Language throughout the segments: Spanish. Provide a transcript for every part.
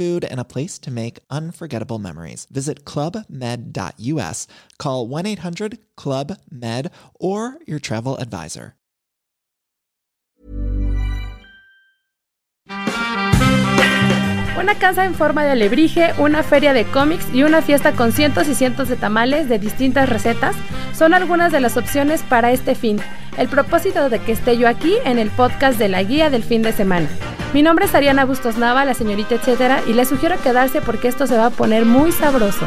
food, and a place to make unforgettable memories. Visit clubmed.us, call 1 800 Club Med, or your travel advisor. Una casa en forma de alebrije, una feria de cómics y una fiesta con cientos y cientos de tamales de distintas recetas son algunas de las opciones para este fin. El propósito de que esté yo aquí en el podcast de la guía del fin de semana. Mi nombre es Ariana Bustos Nava, la señorita etcétera, y les sugiero quedarse porque esto se va a poner muy sabroso.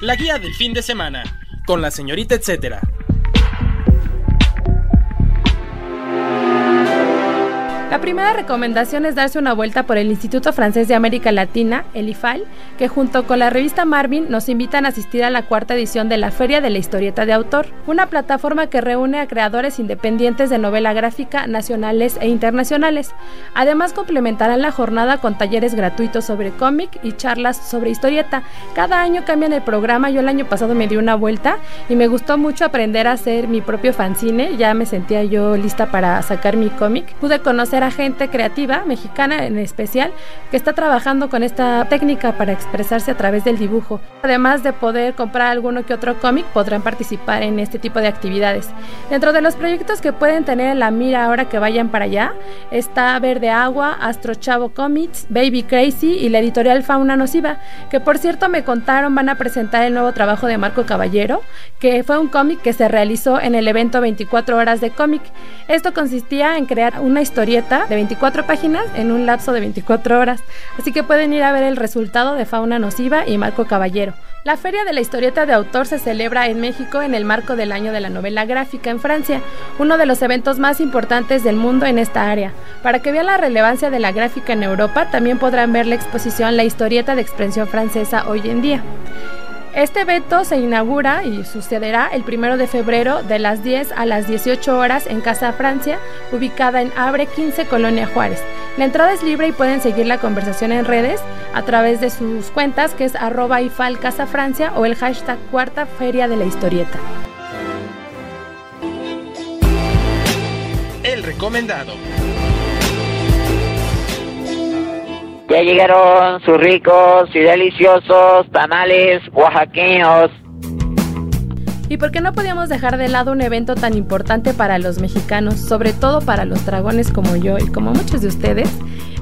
La guía del fin de semana, con la señorita etcétera. La primera recomendación es darse una vuelta por el Instituto Francés de América Latina, el IFAL, que junto con la revista Marvin nos invitan a asistir a la cuarta edición de la Feria de la Historieta de Autor, una plataforma que reúne a creadores independientes de novela gráfica nacionales e internacionales. Además complementarán la jornada con talleres gratuitos sobre cómic y charlas sobre historieta. Cada año cambian el programa, yo el año pasado me di una vuelta y me gustó mucho aprender a hacer mi propio fanzine, ya me sentía yo lista para sacar mi cómic. Pude conocer gente creativa, mexicana en especial, que está trabajando con esta técnica para expresarse a través del dibujo. Además de poder comprar alguno que otro cómic, podrán participar en este tipo de actividades. Dentro de los proyectos que pueden tener en la mira ahora que vayan para allá, está Verde Agua, Astro Chavo Comics, Baby Crazy y la editorial Fauna Nociva, que por cierto me contaron van a presentar el nuevo trabajo de Marco Caballero, que fue un cómic que se realizó en el evento 24 horas de cómic. Esto consistía en crear una historieta de 24 páginas en un lapso de 24 horas, así que pueden ir a ver el resultado de Fauna Nociva y Marco Caballero. La Feria de la Historieta de Autor se celebra en México en el marco del Año de la Novela Gráfica en Francia, uno de los eventos más importantes del mundo en esta área. Para que vean la relevancia de la gráfica en Europa, también podrán ver la exposición La Historieta de Expresión Francesa hoy en día. Este evento se inaugura y sucederá el 1 de febrero de las 10 a las 18 horas en Casa Francia, ubicada en Abre 15, Colonia Juárez. La entrada es libre y pueden seguir la conversación en redes a través de sus cuentas que es arroba ifal Casa Francia o el hashtag Cuarta Feria de la Historieta. El recomendado. Ya llegaron sus ricos y deliciosos tamales oaxaqueños. ¿Y por qué no podíamos dejar de lado un evento tan importante para los mexicanos, sobre todo para los dragones como yo y como muchos de ustedes?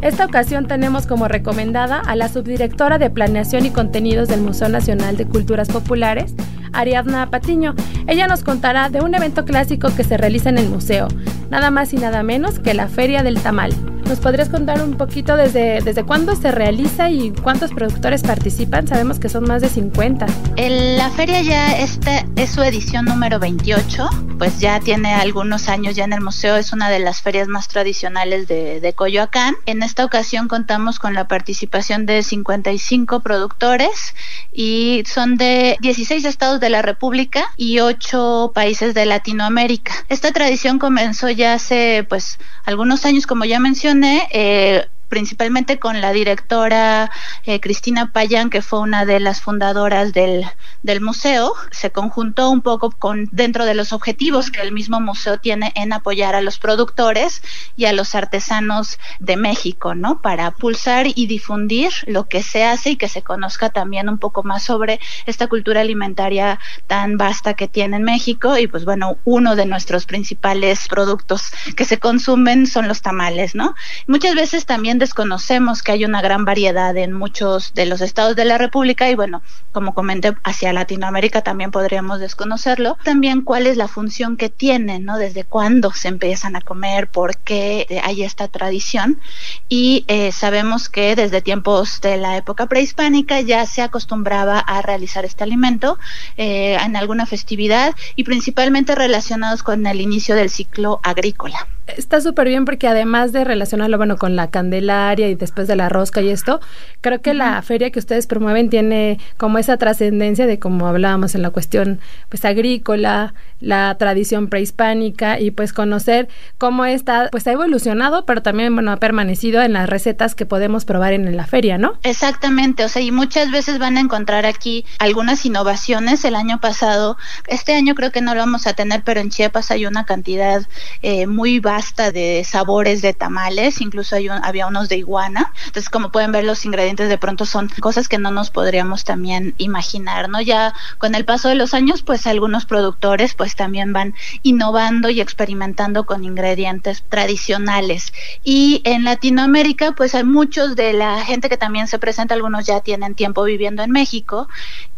Esta ocasión tenemos como recomendada a la subdirectora de Planeación y Contenidos del Museo Nacional de Culturas Populares, Ariadna Patiño. Ella nos contará de un evento clásico que se realiza en el museo, nada más y nada menos que la Feria del Tamal. ¿Nos podrías contar un poquito desde, desde cuándo se realiza y cuántos productores participan? Sabemos que son más de 50. la feria ya esta es su edición número 28, pues ya tiene algunos años ya en el museo, es una de las ferias más tradicionales de, de Coyoacán. En esta ocasión contamos con la participación de 55 productores y son de 16 estados de la República y 8 países de Latinoamérica. Esta tradición comenzó ya hace pues algunos años, como ya mencioné, eh, principalmente con la directora eh, Cristina Payán, que fue una de las fundadoras del, del, museo, se conjuntó un poco con dentro de los objetivos que el mismo museo tiene en apoyar a los productores y a los artesanos de México, ¿no? Para pulsar y difundir lo que se hace y que se conozca también un poco más sobre esta cultura alimentaria tan vasta que tiene en México y pues bueno, uno de nuestros principales productos que se consumen son los tamales, ¿no? Muchas veces también desconocemos que hay una gran variedad en muchos de los estados de la República y bueno, como comenté, hacia Latinoamérica también podríamos desconocerlo. También cuál es la función que tienen, ¿no? Desde cuándo se empiezan a comer, por qué hay esta tradición. Y eh, sabemos que desde tiempos de la época prehispánica ya se acostumbraba a realizar este alimento eh, en alguna festividad y principalmente relacionados con el inicio del ciclo agrícola. Está súper bien porque además de relacionarlo, bueno, con la Candelaria y después de la rosca y esto, creo que la feria que ustedes promueven tiene como esa trascendencia de como hablábamos en la cuestión pues agrícola, la tradición prehispánica y pues conocer cómo está, pues ha evolucionado, pero también, bueno, ha permanecido en las recetas que podemos probar en la feria, ¿no? Exactamente, o sea, y muchas veces van a encontrar aquí algunas innovaciones. El año pasado, este año creo que no lo vamos a tener, pero en Chiapas hay una cantidad eh, muy pasta de sabores de tamales, incluso hay había unos de iguana. Entonces, como pueden ver, los ingredientes de pronto son cosas que no nos podríamos también imaginar, ¿no? Ya con el paso de los años, pues algunos productores pues también van innovando y experimentando con ingredientes tradicionales. Y en Latinoamérica, pues hay muchos de la gente que también se presenta, algunos ya tienen tiempo viviendo en México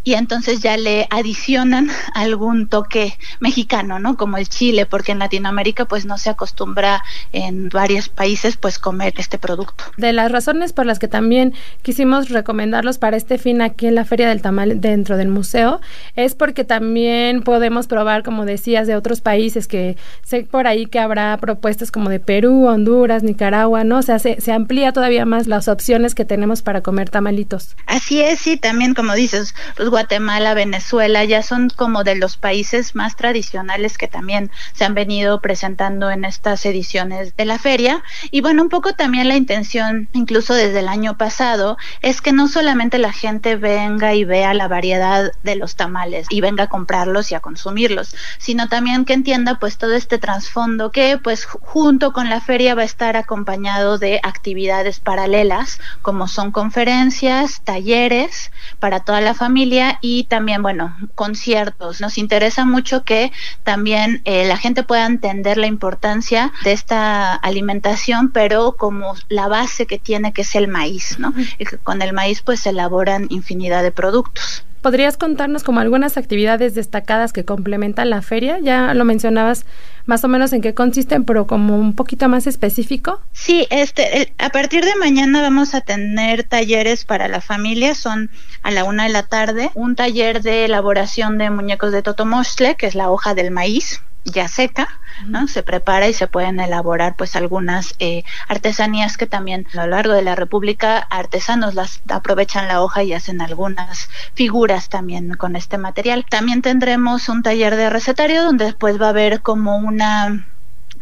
y entonces ya le adicionan algún toque mexicano, ¿no? Como el chile, porque en Latinoamérica pues no se acostumbra en varios países pues comer este producto. De las razones por las que también quisimos recomendarlos para este fin aquí en la Feria del Tamal dentro del museo es porque también podemos probar, como decías, de otros países que sé por ahí que habrá propuestas como de Perú, Honduras, Nicaragua, ¿no? O sea, se, se amplía todavía más las opciones que tenemos para comer tamalitos. Así es, sí, también como dices, los Guatemala, Venezuela, ya son como de los países más tradicionales que también se han venido presentando en estas ediciones de la feria. Y bueno, un poco también la intención, incluso desde el año pasado, es que no solamente la gente venga y vea la variedad de los tamales y venga a comprarlos y a consumirlos, sino también que entienda pues todo este trasfondo que pues junto con la feria va a estar acompañado de actividades paralelas como son conferencias, talleres para toda la familia y también, bueno, conciertos. Nos interesa mucho que también eh, la gente pueda entender la importancia de esta alimentación, pero como la base que tiene, que es el maíz, ¿no? Y que con el maíz pues se elaboran infinidad de productos. ¿Podrías contarnos como algunas actividades destacadas que complementan la feria? Ya lo mencionabas más o menos en qué consisten, pero como un poquito más específico. Sí, este, a partir de mañana vamos a tener talleres para la familia, son a la una de la tarde, un taller de elaboración de muñecos de totomostle, que es la hoja del maíz ya seca, ¿no? Se prepara y se pueden elaborar pues algunas eh, artesanías que también a lo largo de la República artesanos las aprovechan la hoja y hacen algunas figuras también con este material. También tendremos un taller de recetario donde después va a haber como una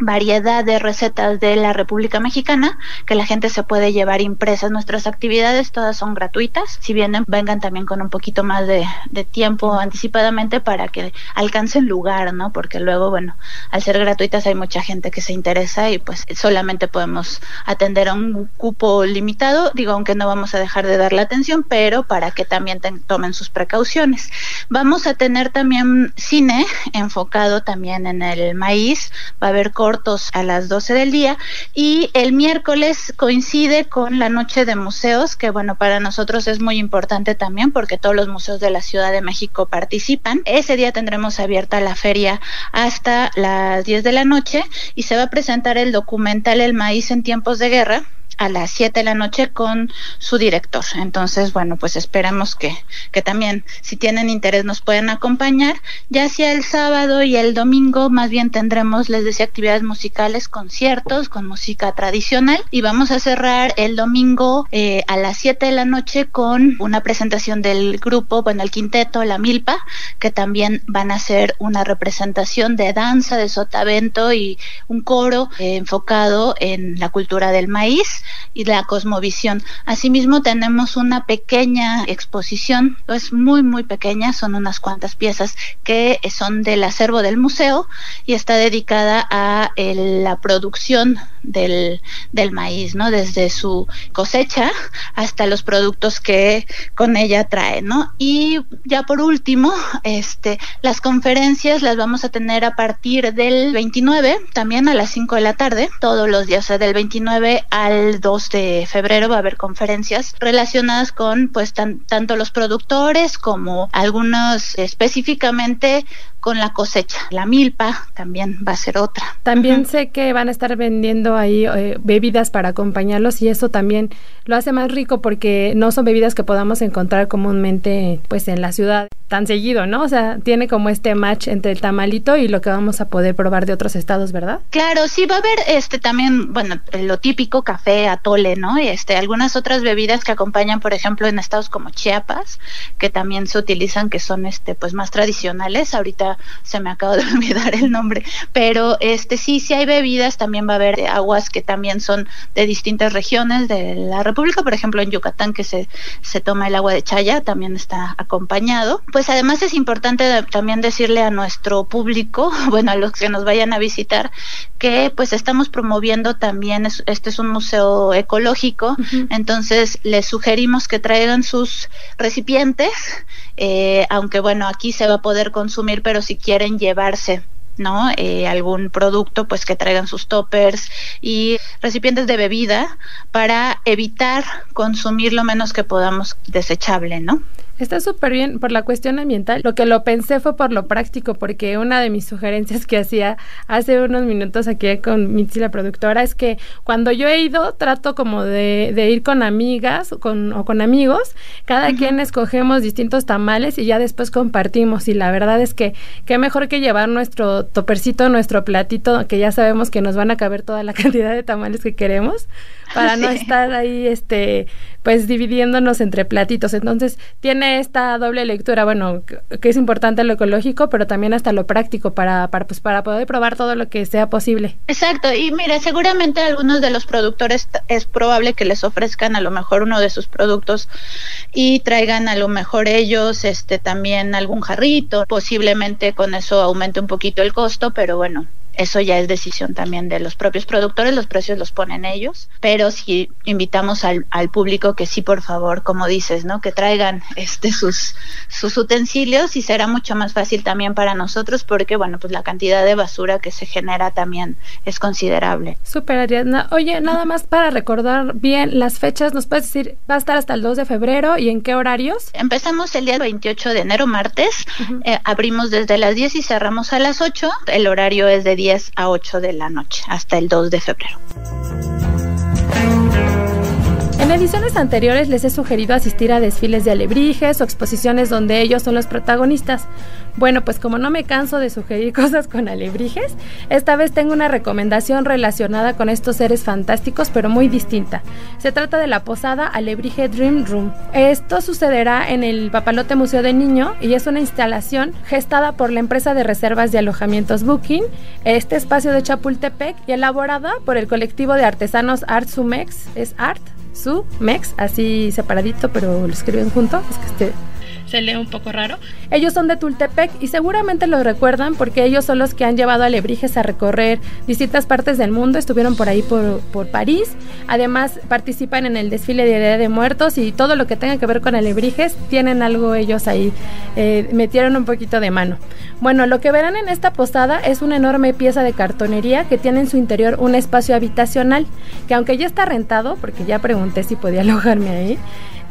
variedad de recetas de la República Mexicana que la gente se puede llevar impresas. Nuestras actividades todas son gratuitas. Si vienen, vengan también con un poquito más de, tiempo anticipadamente para que alcancen lugar, ¿no? Porque luego, bueno, al ser gratuitas hay mucha gente que se interesa y pues solamente podemos atender a un cupo limitado. Digo, aunque no vamos a dejar de dar la atención, pero para que también tomen sus precauciones. Vamos a tener también cine enfocado también en el maíz. Va a haber cortos a las 12 del día y el miércoles coincide con la noche de museos, que bueno, para nosotros es muy importante también porque todos los museos de la Ciudad de México participan. Ese día tendremos abierta la feria hasta las 10 de la noche y se va a presentar el documental El maíz en tiempos de guerra a las 7 de la noche con su director. Entonces, bueno, pues esperemos que, que también, si tienen interés, nos puedan acompañar. Ya sea el sábado y el domingo, más bien tendremos, les decía, actividades musicales, conciertos con música tradicional. Y vamos a cerrar el domingo eh, a las 7 de la noche con una presentación del grupo, bueno, el quinteto, la Milpa, que también van a hacer una representación de danza, de sotavento y un coro eh, enfocado en la cultura del maíz y la cosmovisión. Asimismo tenemos una pequeña exposición, es muy muy pequeña, son unas cuantas piezas que son del acervo del museo y está dedicada a la producción del, del maíz, ¿no? Desde su cosecha hasta los productos que con ella trae, ¿no? Y ya por último, este, las conferencias las vamos a tener a partir del 29, también a las 5 de la tarde, todos los días, o sea, del 29 al al 2 de febrero va a haber conferencias relacionadas con pues tanto los productores como algunos específicamente con la cosecha. La milpa también va a ser otra. También sé que van a estar vendiendo ahí eh, bebidas para acompañarlos y eso también lo hace más rico porque no son bebidas que podamos encontrar comúnmente pues en la ciudad tan seguido, ¿no? O sea, tiene como este match entre el tamalito y lo que vamos a poder probar de otros estados, ¿verdad? Claro, sí va a haber este también, bueno, lo típico café, atole, ¿no? Y este algunas otras bebidas que acompañan, por ejemplo, en estados como Chiapas, que también se utilizan que son este pues más tradicionales. Ahorita se me acaba de olvidar el nombre, pero este sí sí hay bebidas, también va a haber aguas que también son de distintas regiones de la República, por ejemplo, en Yucatán que se se toma el agua de chaya, también está acompañado. Pues además es importante también decirle a nuestro público, bueno, a los que nos vayan a visitar, que pues estamos promoviendo también, este es un museo ecológico, entonces les sugerimos que traigan sus recipientes, eh, aunque bueno, aquí se va a poder consumir, si quieren llevarse ¿no? Eh, algún producto, pues que traigan sus toppers y recipientes de bebida para evitar consumir lo menos que podamos desechable, ¿no? Está súper bien por la cuestión ambiental. Lo que lo pensé fue por lo práctico, porque una de mis sugerencias que hacía hace unos minutos aquí con Mitzi, la productora, es que cuando yo he ido, trato como de, ir con amigas con, o con amigos. Cada quien escogemos distintos tamales y ya después compartimos. Y la verdad es que qué mejor que llevar nuestro topercito, nuestro platito, que ya sabemos que nos van a caber toda la cantidad de tamales que queremos para no estar ahí, este, pues dividiéndonos entre platitos. Entonces, tiene esta doble lectura, bueno, que es importante lo ecológico, pero también hasta lo práctico para, para, pues, para poder probar todo lo que sea posible. Exacto, y mire, seguramente algunos de los productores es probable que les ofrezcan a lo mejor uno de sus productos y traigan a lo mejor ellos este también algún jarrito, posiblemente con eso aumente un poquito el costo, pero bueno, eso ya es decisión también de los propios productores, los precios los ponen ellos, pero si invitamos al, al, público que sí, por favor, como dices, ¿no? Que traigan este sus, sus utensilios y será mucho más fácil también para nosotros porque, bueno, pues la cantidad de basura que se genera también es considerable. Súper, Ariadna. Oye, nada más para recordar bien las fechas, ¿nos puedes decir, va a estar hasta el 2 de febrero y en qué horarios? Empezamos el día 28 de enero, martes, eh, abrimos desde las 10 y cerramos a las 8, el horario es de 10 a 8 de la noche hasta el 2 de febrero. En ediciones anteriores les he sugerido asistir a desfiles de alebrijes o exposiciones donde ellos son los protagonistas. Bueno, pues como no me canso de sugerir cosas con alebrijes, esta vez tengo una recomendación relacionada con estos seres fantásticos, pero muy distinta. Se trata de la posada Alebrije Dream Room. Esto sucederá en el Papalote Museo de Niño y es una instalación gestada por la empresa de reservas de alojamientos Booking, este espacio de Chapultepec y elaborada por el colectivo de artesanos Art Sumex, es Art Sumex, así separadito, pero lo escriben junto, es que este se lee un poco raro. Ellos son de Tultepec y seguramente lo recuerdan porque ellos son los que han llevado a Alebrijes a recorrer distintas partes del mundo. Estuvieron por ahí por, por París. Además participan en el desfile de Día de Muertos y todo lo que tenga que ver con Alebrijes tienen algo ellos ahí. Eh, metieron un poquito de mano. Bueno, lo que verán en esta posada es una enorme pieza de cartonería que tiene en su interior un espacio habitacional que aunque ya está rentado, porque ya pregunté si podía alojarme ahí,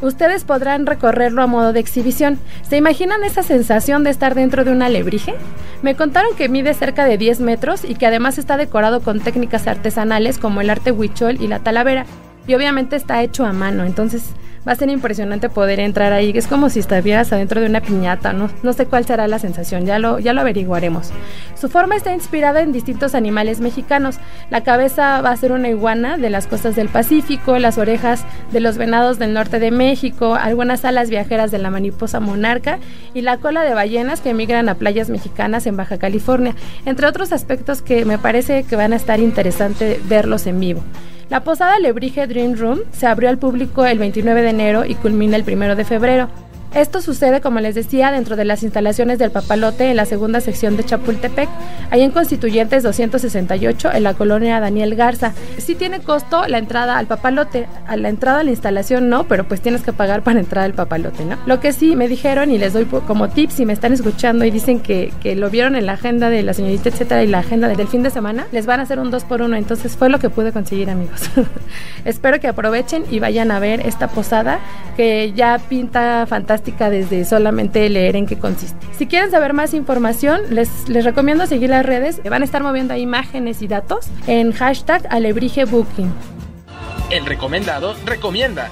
ustedes podrán recorrerlo a modo de exhibición. ¿Se imaginan esa sensación de estar dentro de un alebrije? Me contaron que mide cerca de 10 metros y que además está decorado con técnicas artesanales como el arte huichol y la talavera. Y obviamente está hecho a mano, entonces va a ser impresionante poder entrar ahí. Es como si estuvieras adentro de una piñata, no, no sé cuál será la sensación, ya lo, ya lo averiguaremos. Su forma está inspirada en distintos animales mexicanos. La cabeza va a ser una iguana de las costas del Pacífico, las orejas de los venados del norte de México, algunas alas viajeras de la mariposa monarca y la cola de ballenas que emigran a playas mexicanas en Baja California, entre otros aspectos que me parece que van a estar interesante verlos en vivo. La posada Lebrige Dream Room se abrió al público el 29 de enero y culmina el 1 de febrero. Esto sucede, como les decía, dentro de las instalaciones del Papalote en la segunda sección de Chapultepec, ahí en Constituyentes 268, en la colonia Daniel Garza. Sí tiene costo la entrada al Papalote, a la entrada a la instalación no, pero pues tienes que pagar para entrar al Papalote, ¿no? Lo que sí me dijeron y les doy como tips si me están escuchando y dicen que, que lo vieron en la agenda de la señorita, etcétera, y la agenda del fin de semana, les van a hacer un 2 por 1 entonces fue lo que pude conseguir, amigos. Espero que aprovechen y vayan a ver esta posada que ya pinta fantástica desde solamente leer en qué consiste. Si quieren saber más información, les, les recomiendo seguir las redes. Van a estar moviendo imágenes y datos en hashtag alebrigebooking. El recomendado recomienda.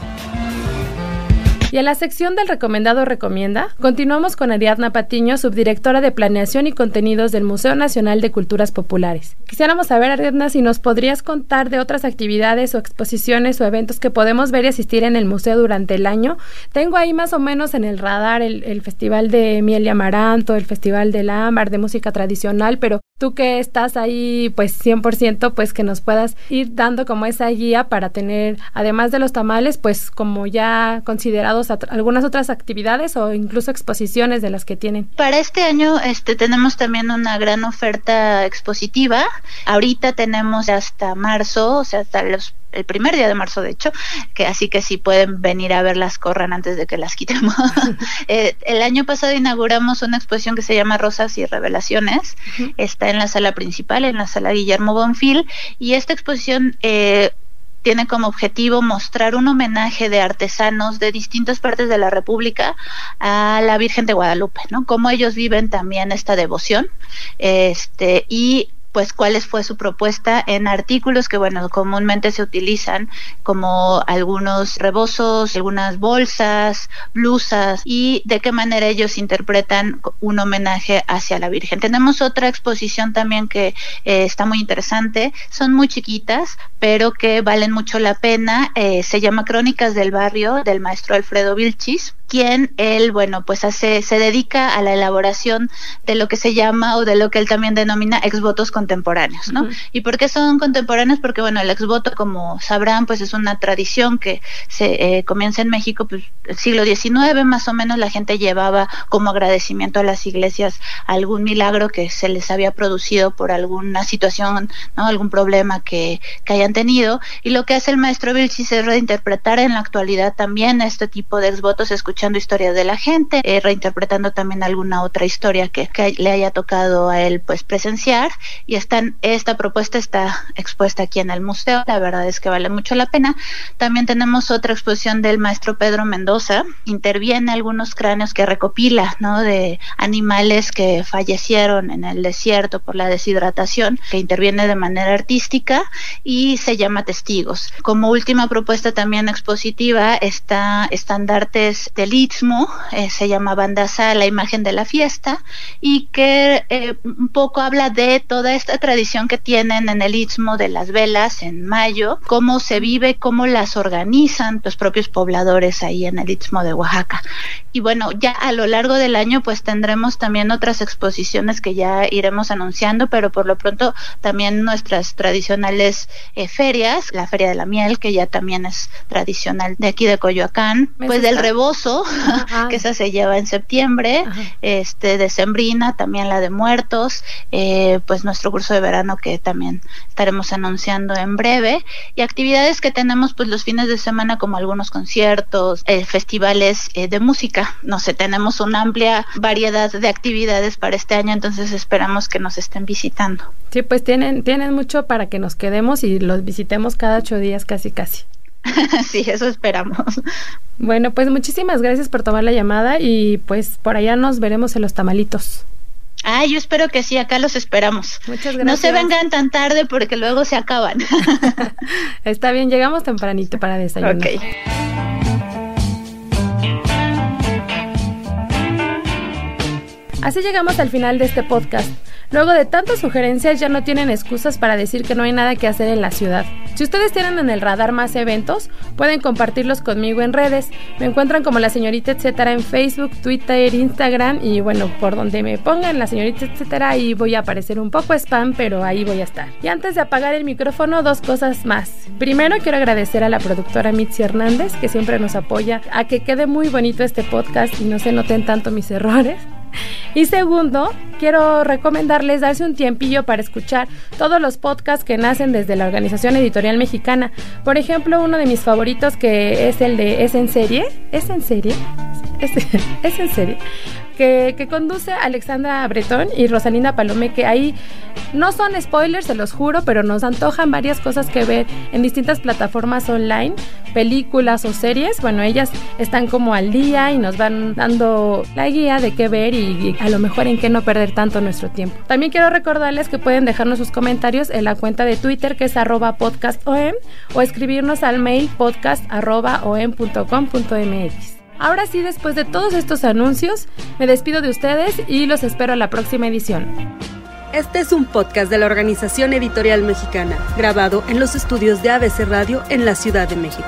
Y en la sección del recomendado recomienda, continuamos con Ariadna Patiño, subdirectora de Planeación y Contenidos del Museo Nacional de Culturas Populares. Quisiéramos saber, Ariadna, si nos podrías contar de otras actividades o exposiciones o eventos que podemos ver y asistir en el museo durante el año. Tengo ahí más o menos en el radar el, Festival de Miel y Amaranto, el Festival del Ámbar, de música tradicional, pero tú que estás ahí pues 100%, pues que nos puedas ir dando como esa guía para tener, además de los tamales, pues como ya considerados algunas otras actividades o incluso exposiciones de las que tienen. Para este año este tenemos también una gran oferta expositiva. Ahorita tenemos hasta marzo, o sea, hasta los el primer día de marzo, de hecho, que así que si pueden venir a verlas, corran antes de que las quitemos. Eh, el año pasado inauguramos una exposición que se llama Rosas y Revelaciones. Está en la sala principal, en la sala Guillermo Bonfil, y esta exposición eh, tiene como objetivo mostrar un homenaje de artesanos de distintas partes de la República a la Virgen de Guadalupe, ¿no? Cómo ellos viven también esta devoción, este, y pues cuál fue su propuesta en artículos que bueno comúnmente se utilizan como algunos rebozos, algunas bolsas, blusas y de qué manera ellos interpretan un homenaje hacia la Virgen. Tenemos otra exposición también que eh, está muy interesante, son muy chiquitas pero que valen mucho la pena, eh, se llama Crónicas del Barrio del maestro Alfredo Vilchis quien él, bueno, pues hace, se dedica a la elaboración de lo que se llama o de lo que él también denomina exvotos contemporáneos, ¿no? ¿Y por qué son contemporáneos? Porque, bueno, el exvoto, como sabrán, pues es una tradición que se eh, comienza en México, pues el siglo XIX más o menos la gente llevaba como agradecimiento a las iglesias algún milagro que se les había producido por alguna situación, ¿no? Algún problema que, que hayan tenido. Y lo que hace el maestro Vilchis es reinterpretar en la actualidad también este tipo de exvotos, escuchar escuchando historias de la gente, eh, reinterpretando también alguna otra historia que, le haya tocado a él pues presenciar y están, esta propuesta está expuesta aquí en el museo, la verdad es que vale mucho la pena. También tenemos otra exposición del maestro Pedro Mendoza, interviene algunos cráneos que recopila, ¿no? De animales que fallecieron en el desierto por la deshidratación, que interviene de manera artística y se llama Testigos. Como última propuesta también expositiva está Estandartes de Istmo, eh, se llama Bandasa, la imagen de la fiesta, y que eh, un poco habla de toda esta tradición que tienen en el Istmo de las velas en mayo, cómo se vive, cómo las organizan los propios pobladores ahí en el Istmo de Oaxaca. Y bueno, ya a lo largo del año pues tendremos también otras exposiciones que ya iremos anunciando, pero por lo pronto también nuestras tradicionales eh, ferias, la Feria de la Miel, que ya también es tradicional de aquí de Coyoacán, pues del rebozo, que esa se lleva en septiembre, este de Sembrina, también la de Muertos, eh, pues nuestro curso de verano que también estaremos anunciando en breve, y actividades que tenemos pues los fines de semana como algunos conciertos, eh, festivales eh, de música, no sé, tenemos una amplia variedad de actividades para este año, entonces esperamos que nos estén visitando. Sí, pues tienen, tienen mucho para que nos quedemos y los visitemos cada ocho días casi casi. sí, eso esperamos. Bueno, pues muchísimas gracias por tomar la llamada y pues por allá nos veremos en los tamalitos. Ah, yo espero que sí, acá los esperamos. Muchas gracias. No se vengan tan tarde porque luego se acaban. Está bien, llegamos tempranito para desayunar. Así llegamos al final de este podcast. Luego de tantas sugerencias ya no tienen excusas para decir que no hay nada que hacer en la ciudad. Si ustedes tienen en el radar más eventos, pueden compartirlos conmigo en redes. Me encuentran como la señorita etcétera en Facebook, Twitter, Instagram y bueno, por donde me pongan la señorita etcétera ahí voy a aparecer un poco spam, pero ahí voy a estar. Y antes de apagar el micrófono, dos cosas más. Primero quiero agradecer a la productora Mitzi Hernández que siempre nos apoya a que quede muy bonito este podcast y no se noten tanto mis errores. Y segundo, quiero recomendarles darse un tiempillo para escuchar todos los podcasts que nacen desde la Organización Editorial Mexicana. Por ejemplo, uno de mis favoritos que es el de Es en serie. ¿Es en serie? ¿Es, es en serie? Que, conduce Alexandra Bretón y Rosalinda Palome, que ahí no son spoilers, se los juro, pero nos antojan varias cosas que ver en distintas plataformas online, películas o series. Bueno, ellas están como al día y nos van dando la guía de qué ver y, a lo mejor en qué no perder tanto nuestro tiempo. También quiero recordarles que pueden dejarnos sus comentarios en la cuenta de Twitter que es arroba podcastom o escribirnos al mail podcast.om.com.mx. Ahora sí, después de todos estos anuncios, me despido de ustedes y los espero a la próxima edición. Este es un podcast de la Organización Editorial Mexicana, grabado en los estudios de ABC Radio en la Ciudad de México.